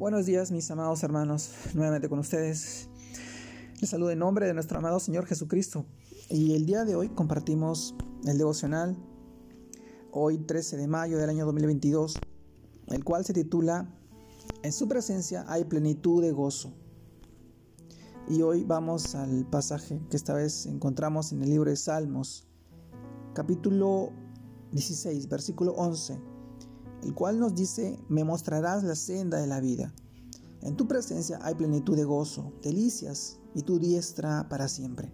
Buenos días mis amados hermanos, nuevamente con ustedes. Les saludo en nombre de nuestro amado Señor Jesucristo. Y el día de hoy compartimos el devocional, hoy 13 de mayo del año 2022, el cual se titula En su presencia hay plenitud de gozo. Y hoy vamos al pasaje que esta vez encontramos en el libro de Salmos, capítulo 16, versículo 11 el cual nos dice, me mostrarás la senda de la vida. En tu presencia hay plenitud de gozo, delicias, y tu diestra para siempre.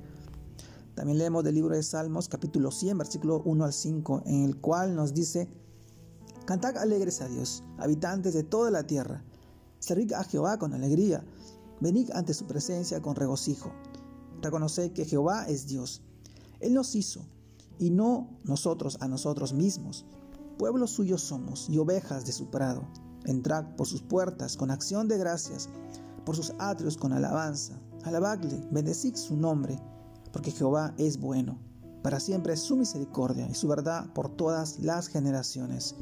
También leemos del libro de Salmos capítulo 100, versículo 1 al 5, en el cual nos dice, Cantad alegres a Dios, habitantes de toda la tierra. Servid a Jehová con alegría. Venid ante su presencia con regocijo. Reconoced que Jehová es Dios. Él nos hizo, y no nosotros a nosotros mismos. Pueblo suyo somos y ovejas de su prado. Entrad por sus puertas con acción de gracias, por sus atrios con alabanza. Alabadle, bendecid su nombre, porque Jehová es bueno. Para siempre es su misericordia y su verdad por todas las generaciones.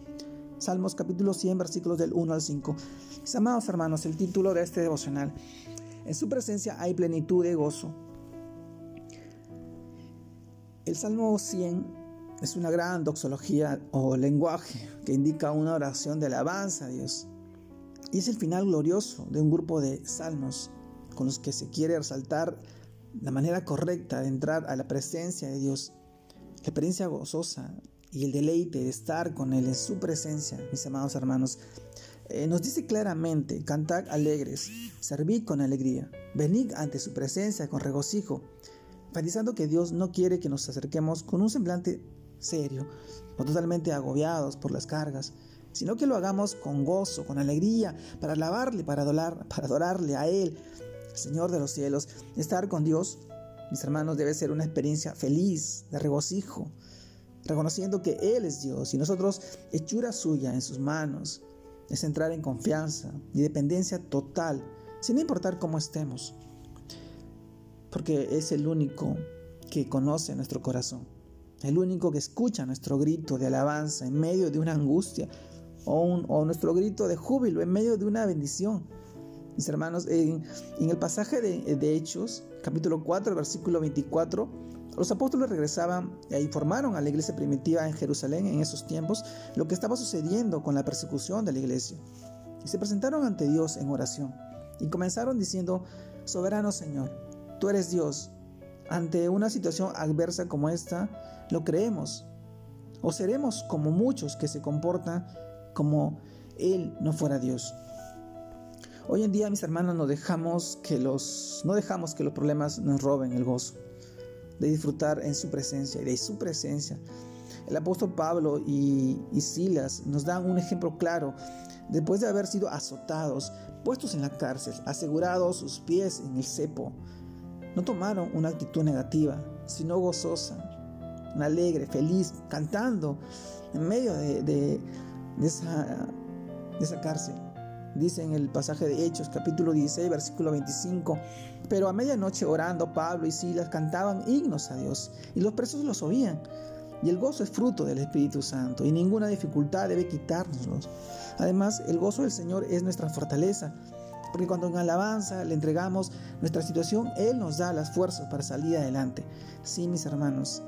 Salmos capítulo 100 versículos del 1 al 5. Mis amados hermanos, el título de este devocional. En su presencia hay plenitud de gozo. El Salmo 100 es una gran doxología o lenguaje que indica una oración de alabanza a Dios. Y es el final glorioso de un grupo de salmos con los que se quiere resaltar la manera correcta de entrar a la presencia de Dios, la experiencia gozosa y el deleite de estar con Él en su presencia, mis amados hermanos. Eh, nos dice claramente, cantad alegres, servid con alegría, venid ante su presencia con regocijo, enfatizando que Dios no quiere que nos acerquemos con un semblante serio o totalmente agobiados por las cargas, sino que lo hagamos con gozo, con alegría, para alabarle, para, adorar, para adorarle a Él, Señor de los cielos. Estar con Dios, mis hermanos, debe ser una experiencia feliz, de regocijo, reconociendo que Él es Dios y nosotros hechura suya en sus manos. Es entrar en confianza y dependencia total, sin importar cómo estemos, porque es el único que conoce nuestro corazón el único que escucha nuestro grito de alabanza en medio de una angustia o, nuestro grito de júbilo en medio de una bendición. Mis hermanos, en, el pasaje de, de, Hechos, capítulo 4, versículo 24, los apóstoles regresaban e informaron a la iglesia primitiva en Jerusalén en esos tiempos lo que estaba sucediendo con la persecución de la iglesia. Y se presentaron ante Dios en oración y comenzaron diciendo, Soberano Señor, tú eres Dios ante una situación adversa como esta, lo creemos. O seremos como muchos que se comportan como Él no fuera Dios. Hoy en día, mis hermanos, no dejamos que los, no dejamos que los problemas nos roben el gozo de disfrutar en su presencia y de su presencia. El apóstol Pablo y, y Silas nos dan un ejemplo claro. Después de haber sido azotados, puestos en la cárcel, asegurados sus pies en el cepo, no tomaron una actitud negativa, sino gozosa, alegre, feliz, cantando en medio de, esa, de esa cárcel. Dice en el pasaje de Hechos, capítulo 16, versículo 25. Pero a medianoche orando, Pablo y Silas cantaban himnos a Dios, y los presos los oían. Y el gozo es fruto del Espíritu Santo, y ninguna dificultad debe quitárnoslo. Además, el gozo del Señor es nuestra fortaleza porque cuando en alabanza le entregamos nuestra situación, Él nos da las fuerzas para salir adelante. Sí, mis hermanos,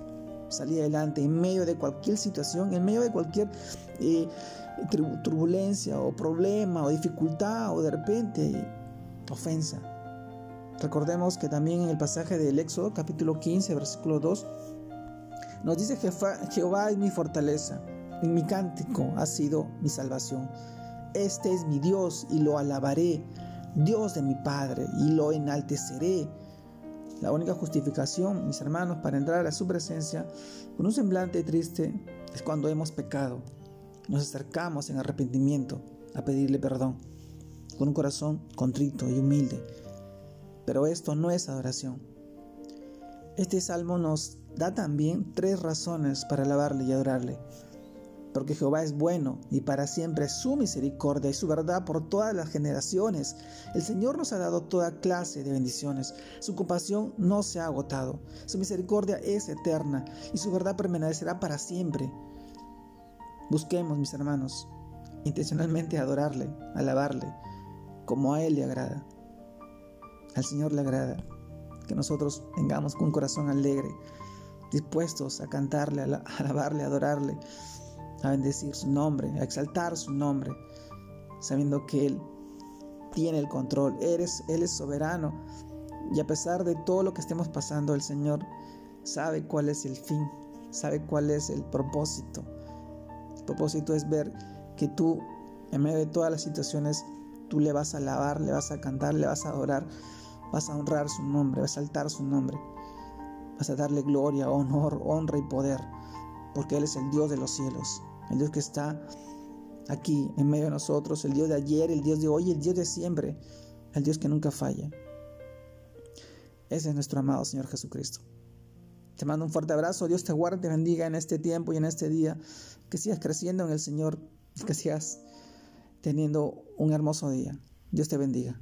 salir adelante en medio de cualquier situación, en medio de cualquier eh, turbulencia o problema o dificultad o de repente ofensa. Recordemos que también en el pasaje del Éxodo capítulo 15 versículo 2 nos dice Jehová es mi fortaleza, en mi cántico ha sido mi salvación. Este es mi Dios y lo alabaré Dios de mi Padre, y lo enalteceré. La única justificación, mis hermanos, para entrar a su presencia con un semblante triste es cuando hemos pecado. Nos acercamos en arrepentimiento a pedirle perdón, con un corazón contrito y humilde. Pero esto no es adoración. Este salmo nos da también tres razones para alabarle y adorarle porque Jehová es bueno y para siempre su misericordia y su verdad por todas las generaciones. El Señor nos ha dado toda clase de bendiciones. Su compasión no se ha agotado. Su misericordia es eterna y su verdad permanecerá para siempre. Busquemos, mis hermanos, intencionalmente adorarle, alabarle, como a Él le agrada. Al Señor le agrada que nosotros tengamos un corazón alegre, dispuestos a cantarle, a alabarle, a adorarle, a bendecir su nombre, a exaltar su nombre, sabiendo que Él tiene el control, Él es, soberano. Y a pesar de todo lo que estemos pasando, el Señor sabe cuál es el fin, sabe cuál es el propósito. El propósito es ver que tú, en medio de todas las situaciones, tú le vas a alabar, le vas a cantar, le vas a adorar, vas a honrar su nombre, vas a exaltar su nombre, vas a darle gloria, honor, honra y poder, porque Él es el Dios de los cielos, el Dios que está aquí en medio de nosotros, el Dios de ayer, el Dios de hoy, el Dios de siempre, el Dios que nunca falla. Ese es nuestro amado Señor Jesucristo. Te mando un fuerte abrazo. Dios te guarde, te bendiga en este tiempo y en este día. Que sigas creciendo en el Señor. Que sigas teniendo un hermoso día. Dios te bendiga.